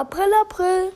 April, April.